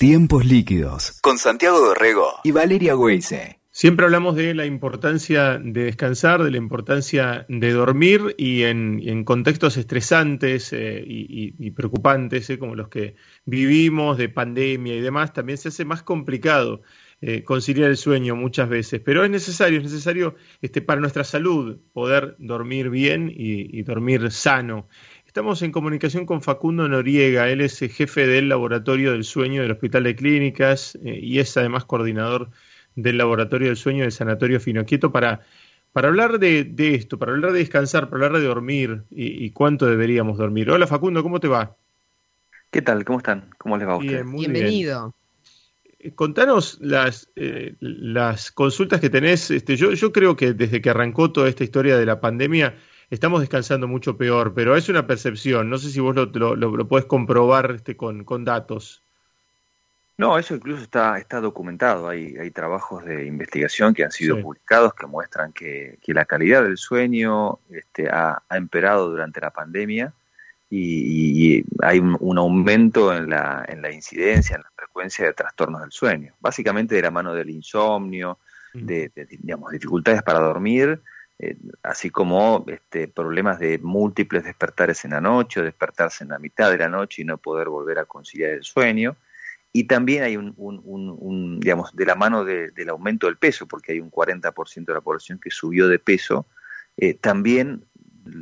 Tiempos líquidos con Santiago Dorrego y Valeria Weise. Siempre hablamos de la importancia de descansar, de la importancia de dormir y en, contextos estresantes eh, y, preocupantes, eh, como los que vivimos de pandemia y demás, también se hace más complicado eh, conciliar el sueño muchas veces. Pero es necesario, es necesario este, para nuestra salud poder dormir bien y dormir sano. Estamos en comunicación con Facundo Noriega, él es jefe del Laboratorio del Sueño del Hospital de Clínicas y es además coordinador del Laboratorio del Sueño del Sanatorio Finoquieto para, para hablar de, esto, para hablar de descansar, para hablar de dormir y, cuánto deberíamos dormir. Hola Facundo, ¿cómo te va? ¿Qué tal? ¿Cómo están? ¿Cómo les va a ustedes? Bienvenido. Eh, contanos las, eh, las consultas que tenés. Este, yo, yo creo que desde que arrancó toda esta historia de la pandemia, estamos descansando mucho peor, pero es una percepción. No sé si vos lo, lo, lo, puedes comprobar este, con, con datos. No, eso incluso está, está documentado. Hay, hay trabajos de investigación que han sido publicados que muestran que, que, la calidad del sueño este, ha, ha empeorado durante la pandemia y, hay un, aumento en la, en la incidencia, en la frecuencia de trastornos del sueño. Básicamente de la mano del insomnio, mm. de, digamos, dificultades para dormir, eh, así como este, problemas de múltiples despertares en la noche o despertarse en la mitad de la noche y no poder volver a conciliar el sueño y también hay un, digamos, de la mano del aumento del peso, porque hay un 40% de la población que subió de peso, eh, también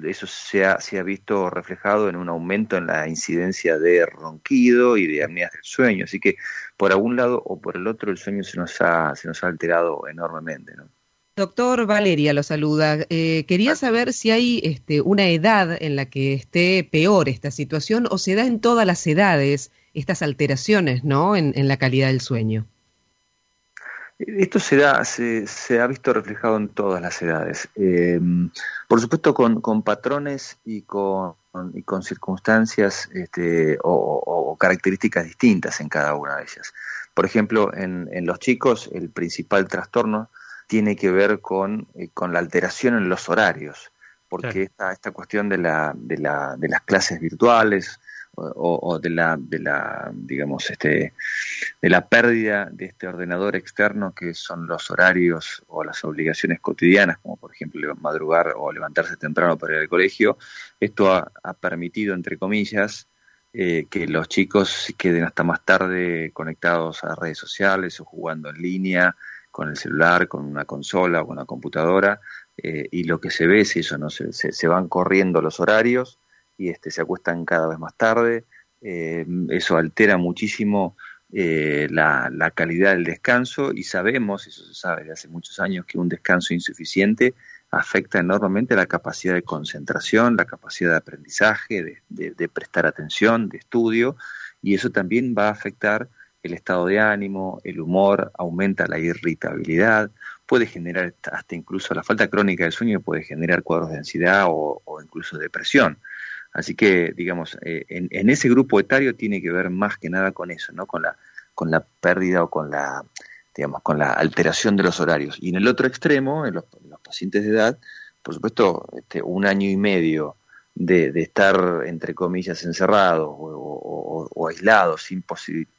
eso se ha, se ha visto reflejado en un aumento en la incidencia de ronquido y de apneas del sueño. Así que por algún lado o por el otro el sueño se nos ha, se nos ha alterado enormemente. ¿no? Doctor Valeria lo saluda. Eh, quería saber si hay este, una edad en la que esté peor esta situación o se da en todas las edades estas alteraciones ¿no? en, la calidad del sueño. Esto se, da, se, se, ha visto reflejado en todas las edades. Eh, por supuesto, con, con patrones y con, y con circunstancias este, o, características distintas en cada una de ellas. Por ejemplo, en, en los chicos, el principal trastorno tiene que ver con, eh, con la alteración en los horarios, porque esta, esta cuestión de, la, de, la, de las clases virtuales, o, de la, de la digamos este de la pérdida de este ordenador externo que son los horarios o las obligaciones cotidianas como por ejemplo madrugar o levantarse temprano para ir al colegio esto ha, permitido entre comillas eh, que los chicos queden hasta más tarde conectados a redes sociales o jugando en línea con el celular, con una consola o con una computadora, eh, y lo que se ve es eso, ¿no? Se, se, van corriendo los horarios, y este, se acuestan cada vez más tarde. Eh, eso altera muchísimo eh, la, la, calidad del descanso y sabemos, eso se sabe desde hace muchos años, que un descanso insuficiente afecta enormemente la capacidad de concentración, la capacidad de aprendizaje, de, de, prestar atención, de estudio, y eso también va a afectar el estado de ánimo, el humor, aumenta la irritabilidad, puede generar hasta incluso la falta crónica del sueño, puede generar cuadros de ansiedad o, incluso depresión. Así que, digamos, eh, en, ese grupo etario tiene que ver más que nada con eso, ¿no? Con la, con la pérdida o con la, digamos, con la alteración de los horarios. Y en el otro extremo, en los, pacientes de edad, por supuesto, este, un año y medio de, estar, entre comillas, encerrados o, aislados, sin,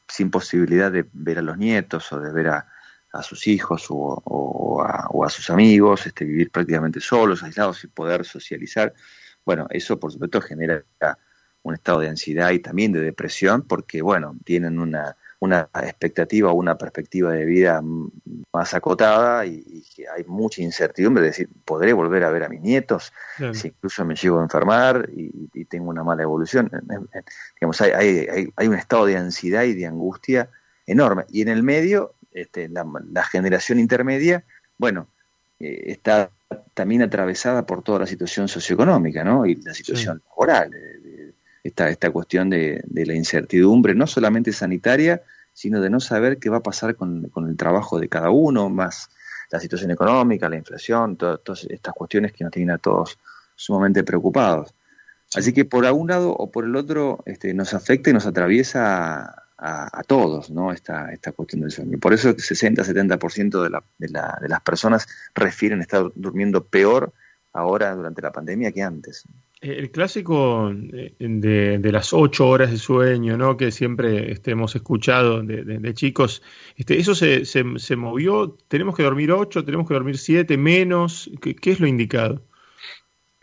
sin posibilidad de ver a los nietos o de ver a, a sus hijos o, a, o, a, sus amigos, este, vivir prácticamente solos, aislados, sin poder socializar. Bueno, eso por supuesto genera un estado de ansiedad y también de depresión porque, bueno, tienen una, una expectativa o una perspectiva de vida más acotada y, hay mucha incertidumbre de decir, ¿podré volver a ver a mis nietos? Si incluso me llego a enfermar y, tengo una mala evolución. Digamos, hay, hay, hay, un estado de ansiedad y de angustia enorme. Y en el medio, este, la, generación intermedia, bueno, eh, está también atravesada por toda la situación socioeconómica, ¿no? Y la situación laboral, esta, esta cuestión de, la incertidumbre, no solamente sanitaria, sino de no saber qué va a pasar con, el trabajo de cada uno, más la situación económica, la inflación, todas estas cuestiones que nos tienen a todos sumamente preocupados. Así que por algún lado o por el otro este, nos afecta y nos atraviesa a, todos, ¿no? Esta, esta cuestión del sueño. Por eso el 60-70% de, la, de, la, de las personas refieren estar durmiendo peor ahora durante la pandemia que antes. El clásico de, las ocho horas de sueño, ¿no? Que siempre este, hemos escuchado de, chicos, este, ¿eso se, se, movió? ¿Tenemos que dormir ocho? ¿Tenemos que dormir siete? ¿Menos? ¿Qué, es lo indicado?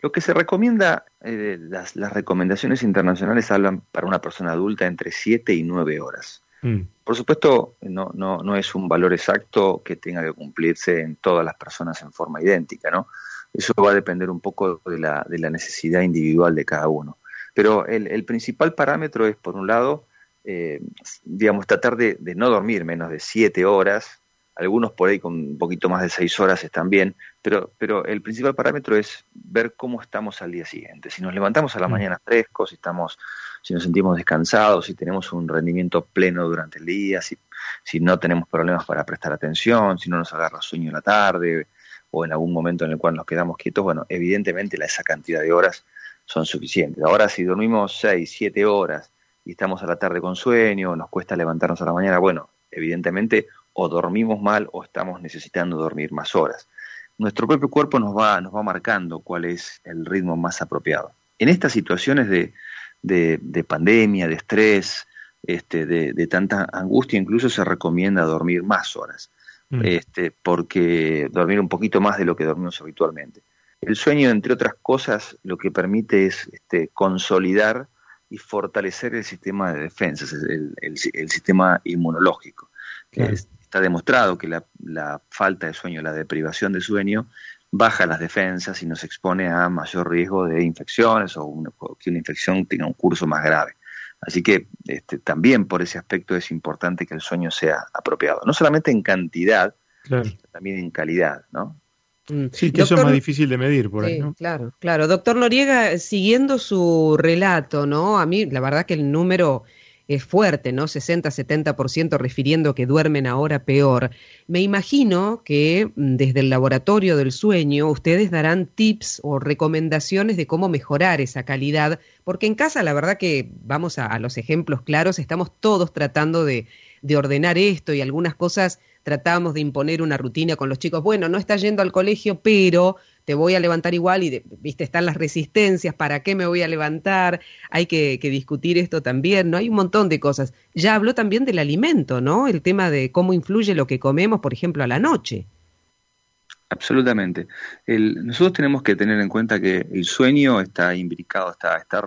Lo que se recomienda, eh, las, las, recomendaciones internacionales hablan para una persona adulta entre siete y nueve horas. Mm. Por supuesto, no, no, no es un valor exacto que tenga que cumplirse en todas las personas en forma idéntica, ¿no? Eso va a depender un poco de la, de la necesidad individual de cada uno. Pero el, principal parámetro es, por un lado, eh, digamos, tratar de, no dormir menos de siete horas, algunos por ahí con un poquito más de seis horas están bien, pero, pero el principal parámetro es ver cómo estamos al día siguiente. Si nos levantamos a la mm. mañana frescos, si estamos, si nos sentimos descansados, si tenemos un rendimiento pleno durante el día, si, si no tenemos problemas para prestar atención, si no nos agarra sueño en la tarde, o en algún momento en el cual nos quedamos quietos, bueno, evidentemente esa cantidad de horas son suficientes. Ahora, si dormimos 6, 7 horas y estamos a la tarde con sueño, nos cuesta levantarnos a la mañana, bueno, evidentemente o dormimos mal o estamos necesitando dormir más horas. Nuestro propio cuerpo nos va, nos va marcando cuál es el ritmo más apropiado. En estas situaciones de, de, pandemia, de estrés, este, de, de, tanta angustia, incluso se recomienda dormir más horas. Mm. este, porque dormir un poquito más de lo que dormimos habitualmente. El sueño, entre otras cosas, lo que permite es este, consolidar y fortalecer el sistema de defensas, el, el, sistema inmunológico. está demostrado que la, la, falta de sueño, la deprivación de sueño, baja las defensas y nos expone a mayor riesgo de infecciones o que una infección tenga un curso más grave. Así que este, también por ese aspecto es importante que el sueño sea apropiado, no solamente en cantidad, sino también en calidad, ¿no? Mm. Sí, que eso es más difícil de medir por ahí, ¿no? Claro, claro. Doctor Noriega, siguiendo su relato, ¿no? A mí la verdad que el número es fuerte, ¿no? 60-70% refiriendo que duermen ahora peor. Me imagino que mm, desde el laboratorio del sueño ustedes darán tips o recomendaciones de cómo mejorar esa calidad, porque en casa la verdad que vamos a, los ejemplos claros, estamos todos tratando de, de ordenar esto y algunas cosas tratamos de imponer una rutina con los chicos. Bueno, no está yendo al colegio, pero te voy a levantar igual y, viste, están las resistencias, ¿para qué me voy a levantar? Hay que, discutir esto también, ¿no? Hay un montón de cosas. Ya habló también del alimento, ¿no? El tema de cómo influye lo que comemos, por ejemplo, a la noche. Absolutamente. nosotros tenemos que tener en cuenta que el sueño está imbricado, está, está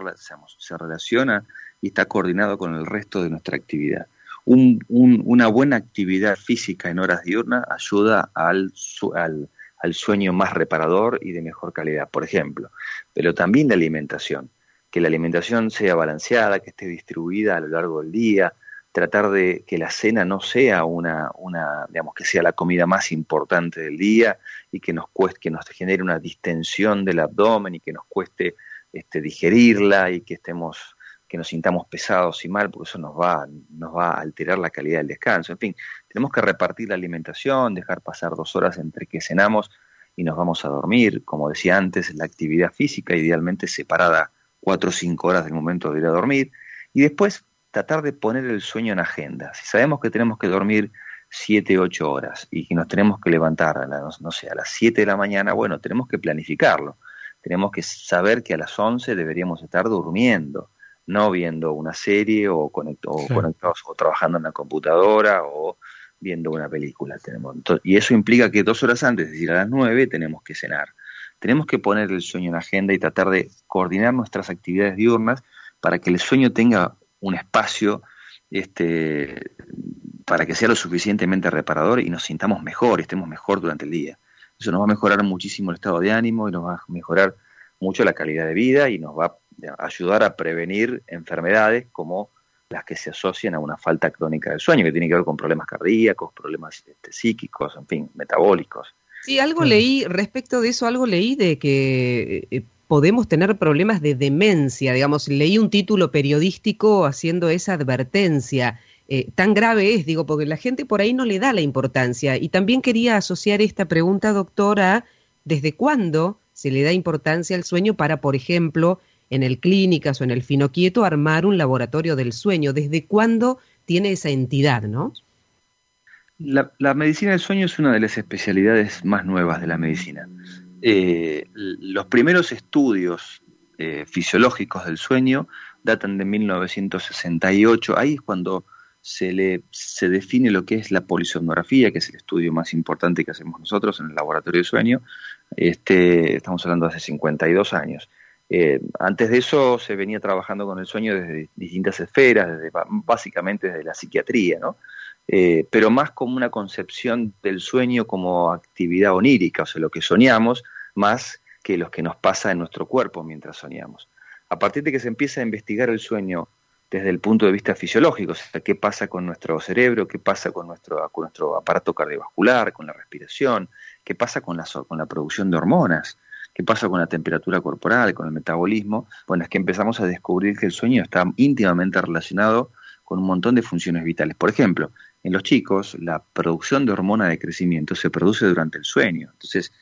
se relaciona y está coordinado con el resto de nuestra actividad. una buena actividad física en horas diurnas ayuda al, al, al sueño más reparador y de mejor calidad, por ejemplo. Pero también la alimentación, que la alimentación sea balanceada, que esté distribuida a lo largo del día, tratar de que la cena no sea una, una digamos, que sea la comida más importante del día y que nos cueste, que nos genere una distensión del abdomen y que nos cueste este, digerirla y que estemos que nos sintamos pesados y mal, porque eso nos va, nos va a alterar la calidad del descanso. En fin, tenemos que repartir la alimentación, dejar pasar dos horas entre que cenamos y nos vamos a dormir. Como decía antes, la actividad física idealmente separada cuatro o cinco horas del momento de ir a dormir. Y después tratar de poner el sueño en agenda. Si sabemos que tenemos que dormir siete, ocho horas y que nos tenemos que levantar a las, no sé, a las siete de la mañana, bueno, tenemos que planificarlo. Tenemos que saber que a las once deberíamos estar durmiendo no viendo una serie o, conectados o trabajando en la computadora o viendo una película. Tenemos, y eso implica que dos horas antes, es decir, a las nueve, tenemos que cenar. Tenemos que poner el sueño en agenda y tratar de coordinar nuestras actividades diurnas para que el sueño tenga un espacio este, para que sea lo suficientemente reparador y nos sintamos mejor, estemos mejor durante el día. Eso nos va a mejorar muchísimo el estado de ánimo y nos va a mejorar mucho la calidad de vida y nos va a ayudar a prevenir enfermedades como las que se asocian a una falta crónica del sueño, que tiene que ver con problemas cardíacos, problemas este, psíquicos, en fin, metabólicos. Sí, algo leí, respecto de eso, algo leí de que eh, podemos tener problemas de demencia, digamos, leí un título periodístico haciendo esa advertencia. Eh, tan grave es, digo, porque la gente por ahí no le da la importancia. Y también quería asociar esta pregunta, doctora, ¿desde cuándo se le da importancia al sueño para, por ejemplo, en el Clínicas o en el Finoquieto armar un laboratorio del sueño? ¿Desde cuándo tiene esa entidad, no? La, medicina del sueño es una de las especialidades más nuevas de la medicina. eh, los primeros estudios eh, fisiológicos del sueño datan de 1968. Ahí es cuando se, le, se define lo que es la polisomnografía, que es el estudio más importante que hacemos nosotros en el laboratorio de sueño. Este, estamos hablando de hace 52 años. Eh, antes de eso se venía trabajando con el sueño desde distintas esferas, desde, básicamente desde la psiquiatría, ¿no? Eh, pero más como una concepción del sueño como actividad onírica, o sea, lo que soñamos, más que lo que nos pasa en nuestro cuerpo mientras soñamos. A partir de que se empieza a investigar el sueño desde el punto de vista fisiológico, o sea, qué pasa con nuestro cerebro, qué pasa con nuestro, con nuestro aparato cardiovascular, con la respiración, qué pasa con con la producción de hormonas, qué pasa con la temperatura corporal, con el metabolismo, bueno, es que empezamos a descubrir que el sueño está íntimamente relacionado con un montón de funciones vitales. Por ejemplo, en los chicos la producción de hormona de crecimiento se produce durante el sueño. Entonces,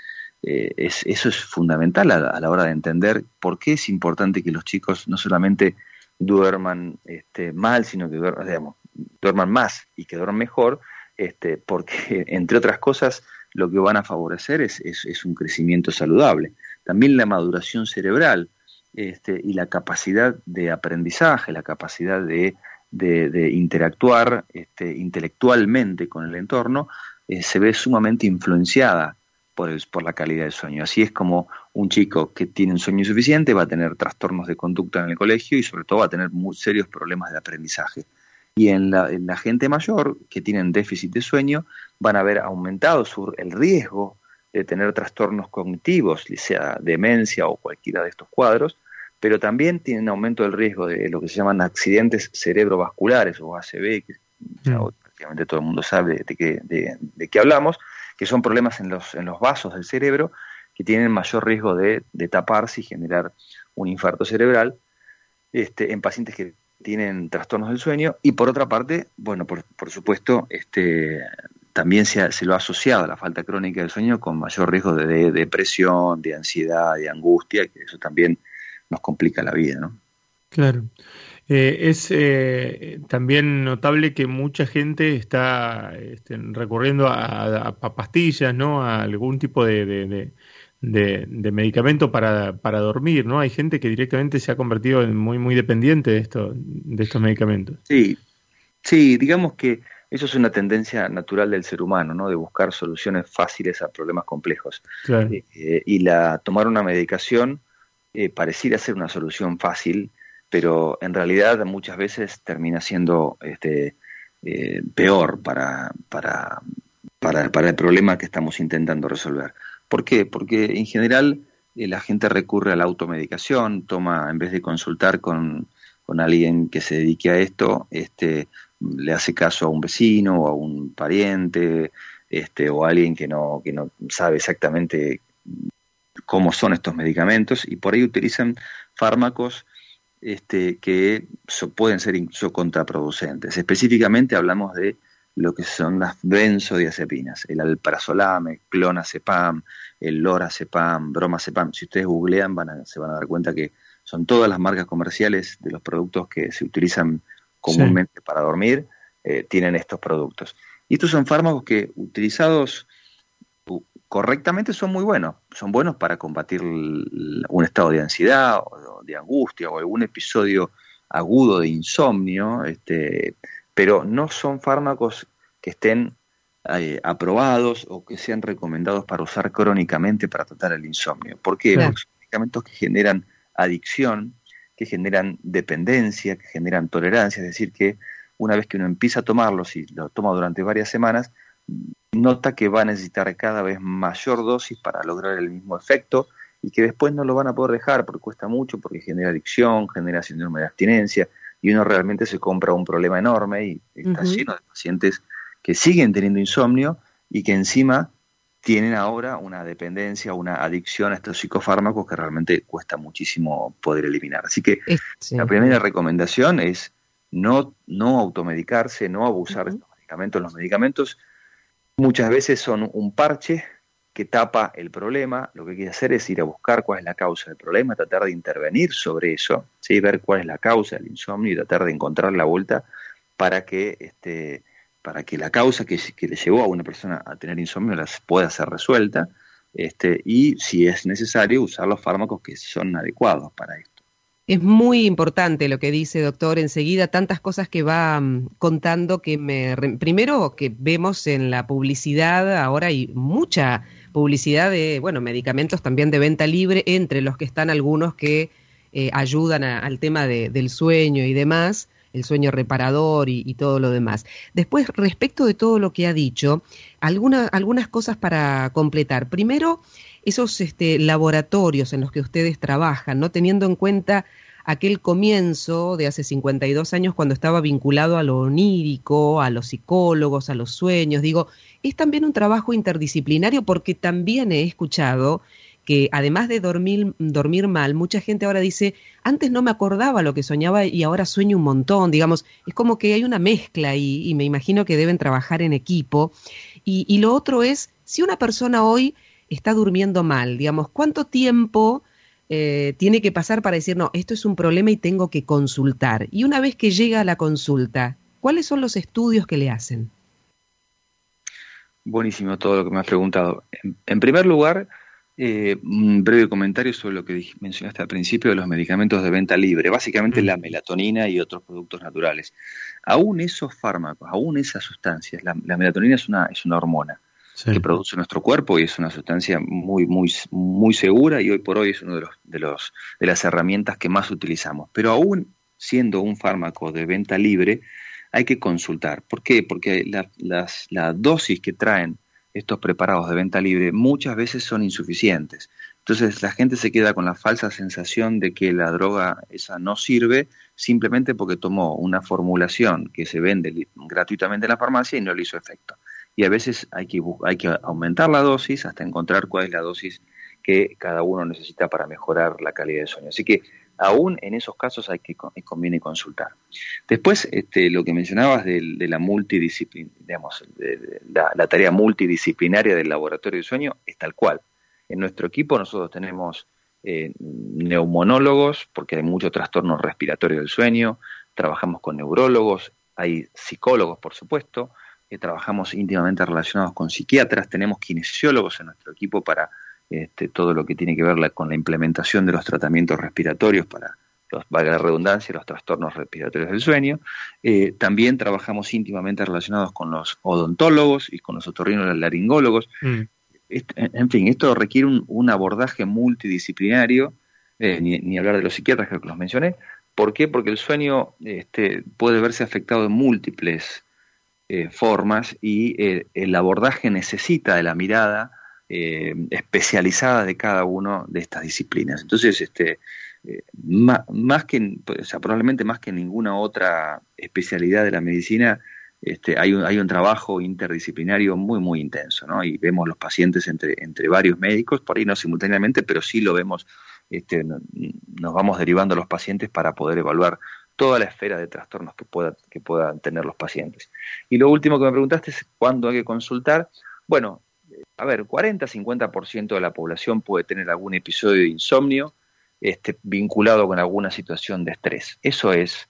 eh, eso es fundamental a, la hora de entender por qué es importante que los chicos no solamente duerman este, mal, sino que duerman, duerman más y que duerman mejor, este, porque entre otras cosas lo que van a favorecer es, un crecimiento saludable. También la maduración cerebral este, y la capacidad de aprendizaje, la capacidad de, interactuar este, intelectualmente con el entorno, eh, se ve sumamente influenciada por, por la calidad del sueño. Así es como un chico que tiene un sueño insuficiente va a tener trastornos de conducta en el colegio y sobre todo va a tener muy serios problemas de aprendizaje. Y en la, gente mayor que tienen déficit de sueño van a ver aumentado el riesgo de tener trastornos cognitivos, sea demencia o cualquiera de estos cuadros, pero también tienen aumento del riesgo de lo que se llaman accidentes cerebrovasculares o ACV, que mm. prácticamente todo el mundo sabe de, qué, de, qué hablamos, que son problemas en los, en los vasos del cerebro que tienen mayor riesgo de, taparse y generar un infarto cerebral este, en pacientes que tienen trastornos del sueño y por otra parte, bueno, por, por supuesto, este, también se, se, lo ha asociado a la falta crónica del sueño con mayor riesgo de, depresión, de ansiedad, de angustia, que eso también nos complica la vida, ¿no? Claro. Eh, es eh, también notable que mucha gente está este, recurriendo a, pastillas, ¿no? A algún tipo de, de, medicamento para, para, dormir, ¿no? Hay gente que directamente se ha convertido en muy, muy dependiente de, esto, de estos medicamentos. Sí, sí, digamos que eso es una tendencia natural del ser humano, ¿no? De buscar soluciones fáciles a problemas complejos. Eh, eh, y la tomar una medicación eh, pareciera ser una solución fácil, pero en realidad muchas veces termina siendo este, peor para, para, para, para el problema que estamos intentando resolver. ¿Por qué? Porque en general eh, la gente recurre a la automedicación, toma, en vez de consultar con, alguien que se dedique a esto, este, le hace caso a un vecino o a un pariente, este, o a alguien que no, que no sabe exactamente cómo son estos medicamentos y por ahí utilizan fármacos este, que pueden ser incluso contraproducentes. Específicamente hablamos de lo que son las benzodiazepinas, el alprazolam, clonazepam, el lorazepam, bromacepam. Si ustedes googlean van se van a dar cuenta que son todas las marcas comerciales de los productos que se utilizan comúnmente para dormir, eh, tienen estos productos. Y estos son fármacos que utilizados correctamente son muy buenos. Son buenos para combatir un estado de ansiedad o de angustia o algún episodio agudo de insomnio, este, pero no son fármacos que estén eh, aprobados o que sean recomendados para usar crónicamente para tratar el insomnio. ¿Por qué? Porque son medicamentos que generan adicción, que generan dependencia, que generan tolerancia, es decir, que una vez que uno empieza a tomarlos y lo toma durante varias semanas, nota que va a necesitar cada vez mayor dosis para lograr el mismo efecto y que después no lo van a poder dejar porque cuesta mucho, porque genera adicción, genera síndrome de abstinencia, y uno realmente se compra un problema enorme y está lleno de pacientes que siguen teniendo insomnio y que encima tienen ahora una dependencia, una adicción a estos psicofármacos que realmente cuesta muchísimo poder eliminar. Así que la primera recomendación es no, no automedicarse, no abusar de estos medicamentos. Los medicamentos muchas veces son un parche que tapa el problema, lo que hay que hacer es ir a buscar cuál es la causa del problema, tratar de intervenir sobre eso, ¿sí? ver cuál es la causa del insomnio y tratar de encontrar la vuelta para que, este, para que la causa que, le llevó a una persona a tener insomnio las pueda ser resuelta. este, y si es necesario usar los fármacos que son adecuados para esto. Es muy importante lo que dice, doctor, enseguida tantas cosas que va mm, contando que me... Primero que vemos en la publicidad, ahora hay mucha publicidad de, bueno, medicamentos también de venta libre, entre los que están algunos que eh, ayudan al tema del sueño y demás, el sueño reparador y, todo lo demás. Después, respecto de todo lo que ha dicho, algunas cosas para completar. Primero, esos este, laboratorios en los que ustedes trabajan, ¿no? Teniendo en cuenta aquel comienzo de hace 52 años cuando estaba vinculado a lo onírico, a los psicólogos, a los sueños. Digo, es también un trabajo interdisciplinario porque también he escuchado que además de dormir, dormir mal, mucha gente ahora dice, antes no me acordaba lo que soñaba y ahora sueño un montón, digamos, es como que hay una mezcla y, me imagino que deben trabajar en equipo. y lo otro es, si una persona hoy está durmiendo mal, digamos, ¿cuánto tiempo eh, tiene que pasar para decir, no, esto es un problema y tengo que consultar? Y una vez que llega a la consulta, ¿cuáles son los estudios que le hacen? Buenísimo todo lo que me has preguntado. En, primer lugar, eh, un breve comentario sobre lo que mencionaste al principio de los medicamentos de venta libre, básicamente la melatonina y otros productos naturales. Aún esos fármacos, aún esas sustancias, la, la melatonina es una, es una hormona que produce nuestro cuerpo y es una sustancia muy, muy, muy segura y hoy por hoy es una de, los, de, los, de las herramientas que más utilizamos. Pero aún siendo un fármaco de venta libre, hay que consultar. ¿Por qué? Porque la, las, la dosis que traen estos preparados de venta libre muchas veces son insuficientes. Entonces la gente se queda con la falsa sensación de que la droga esa no sirve simplemente porque tomó una formulación que se vende gratuitamente en la farmacia y no le hizo efecto y a veces hay que, hay que aumentar la dosis hasta encontrar cuál es la dosis que cada uno necesita para mejorar la calidad de sueño. Así que aún en esos casos hay que conviene consultar. Después, este, lo que mencionabas de, la multidisciplina, digamos, la, tarea multidisciplinaria del laboratorio de sueño es tal cual. En nuestro equipo nosotros tenemos eh, neumonólogos, porque hay mucho trastorno respiratorio del sueño, trabajamos con neurólogos, hay psicólogos, por supuesto, trabajamos íntimamente relacionados con psiquiatras, tenemos kinesiólogos en nuestro equipo para este, todo lo que tiene que ver con la implementación de los tratamientos respiratorios para, los, valga la redundancia, los trastornos respiratorios del sueño. Eh, también trabajamos íntimamente relacionados con los odontólogos y con los otorrinos laringólogos. Mm. en fin, esto requiere un, abordaje multidisciplinario, eh, ni, ni, hablar de los psiquiatras que los mencioné. ¿Por qué? Porque el sueño este, puede verse afectado en múltiples eh, formas y el abordaje necesita de la mirada eh, especializada de cada uno de estas disciplinas. Entonces, este, más, que, o sea, probablemente más que ninguna otra especialidad de la medicina, este, hay, un, hay un trabajo interdisciplinario muy, muy intenso, ¿no? Y vemos los pacientes entre, entre varios médicos, por ahí no simultáneamente, pero sí lo vemos, este, nos vamos derivando los pacientes para poder evaluar toda la esfera de trastornos que, pueda, que puedan tener los pacientes. Y lo último que me preguntaste es cuándo hay que consultar. Bueno, a ver, 40-50% de la población puede tener algún episodio de insomnio este, vinculado con alguna situación de estrés. Eso es,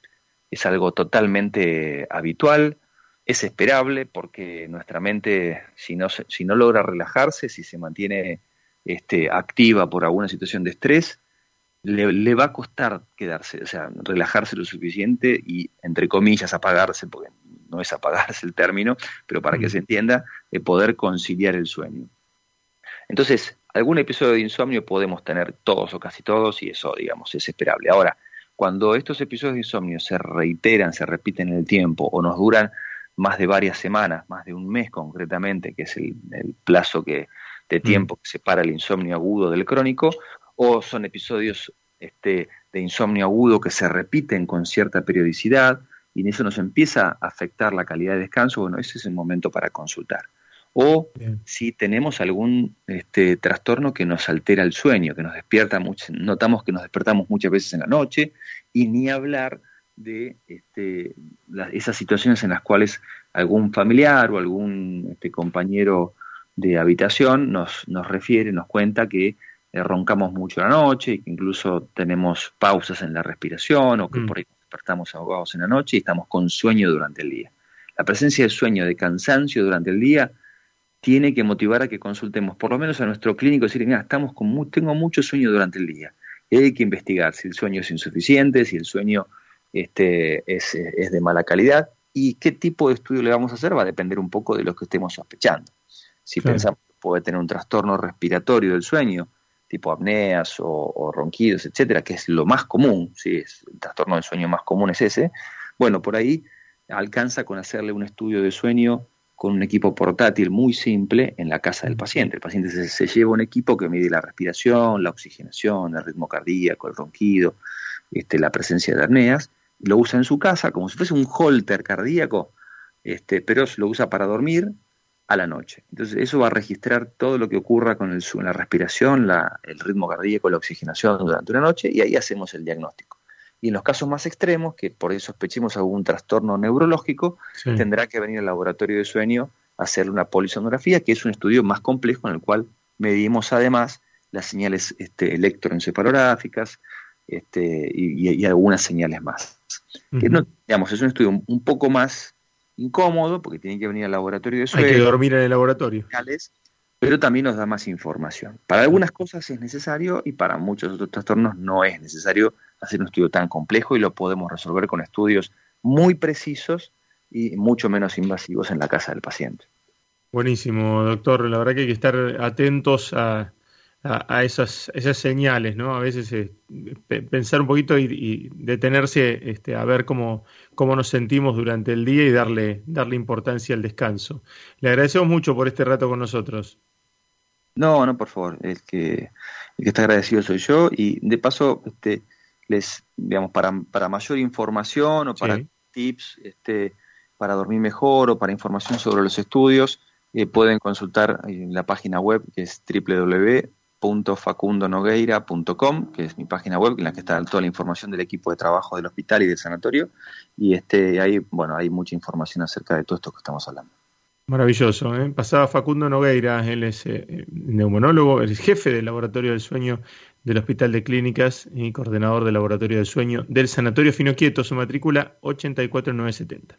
es algo totalmente habitual, es esperable porque nuestra mente, si no, si no logra relajarse, si se mantiene este, activa por alguna situación de estrés, le, va a costar quedarse, o sea, relajarse lo suficiente y, entre comillas, apagarse, porque no es apagarse el término, pero para que se entienda, de poder conciliar el sueño. Entonces, algún episodio de insomnio podemos tener todos o casi todos y eso, digamos, es esperable. Ahora, cuando estos episodios de insomnio se reiteran, se repiten en el tiempo o nos duran más de varias semanas, más de un mes concretamente, que es el, el plazo que, de tiempo que separa el insomnio agudo del crónico, o son episodios este, de insomnio agudo que se repiten con cierta periodicidad y en eso nos empieza a afectar la calidad de descanso, bueno, ese es el momento para consultar. O si tenemos algún este, trastorno que nos altera el sueño, que nos despierta mucho, notamos que nos despertamos muchas veces en la noche, y ni hablar de este, esas situaciones en las cuales algún familiar o algún este, compañero de habitación nos, nos refiere, nos cuenta que eh, roncamos mucho la noche y que incluso tenemos pausas en la respiración o que mm. por ahí despertamos ahogados en la noche y estamos con sueño durante el día. La presencia de sueño, de cansancio durante el día, tiene que motivar a que consultemos, por lo menos a nuestro clínico, decirle, mira, estamos con tengo mucho sueño durante el día. Y hay que investigar si el sueño es insuficiente, si el sueño este, es, de mala calidad y qué tipo de estudio le vamos a hacer va a depender un poco de lo que estemos sospechando. Si pensamos que puede tener un trastorno respiratorio del sueño, tipo apneas o, ronquidos, etcétera, que es lo más común, ¿sí? es, el trastorno del sueño más común es ese, bueno, por ahí alcanza con hacerle un estudio de sueño con un equipo portátil muy simple en la casa del paciente. El paciente se, lleva un equipo que mide la respiración, la oxigenación, el ritmo cardíaco, el ronquido, este, la presencia de apneas, lo usa en su casa como si fuese un holter cardíaco, este, pero lo usa para dormir a la noche. Entonces eso va a registrar todo lo que ocurra con el, la respiración, el ritmo cardíaco, la oxigenación durante una noche y ahí hacemos el diagnóstico. Y en los casos más extremos, que por ahí sospechemos algún trastorno neurológico, tendrá que venir al laboratorio de sueño a hacer una polisonografía, que es un estudio más complejo en el cual medimos además las señales este, electroencefalográficas este, y, algunas señales más. no, digamos, es un estudio un, poco más incómodo porque tiene que venir al laboratorio de sueño. Hay que dormir en el laboratorio. Pero también nos da más información. Para algunas cosas es necesario y para muchos otros trastornos no es necesario hacer un estudio tan complejo y lo podemos resolver con estudios muy precisos y mucho menos invasivos en la casa del paciente. Buenísimo, doctor. La verdad que hay que estar atentos a, a, esas, esas señales, ¿no? A veces eh, pensar un poquito y, detenerse este, a ver cómo, cómo nos sentimos durante el día y darle, darle importancia al descanso. Le agradecemos mucho por este rato con nosotros. No, no, por favor. El que, el que está agradecido soy yo. Y de paso, este, les, digamos, para, para mayor información o para tips, este, para dormir mejor o para información sobre los estudios, eh, pueden consultar en la página web que es www.facundonogueira.com, que es mi página web en la que está toda la información del equipo de trabajo del hospital y del sanatorio. Y este, ahí, bueno, hay mucha información acerca de todo esto que estamos hablando. Maravilloso. ¿eh? Pasaba Facundo Nogueira, él es eh, neumonólogo, el jefe del laboratorio del sueño del Hospital de Clínicas y coordinador del Laboratorio del Sueño del Sanatorio Finoquieto, su matrícula 84970.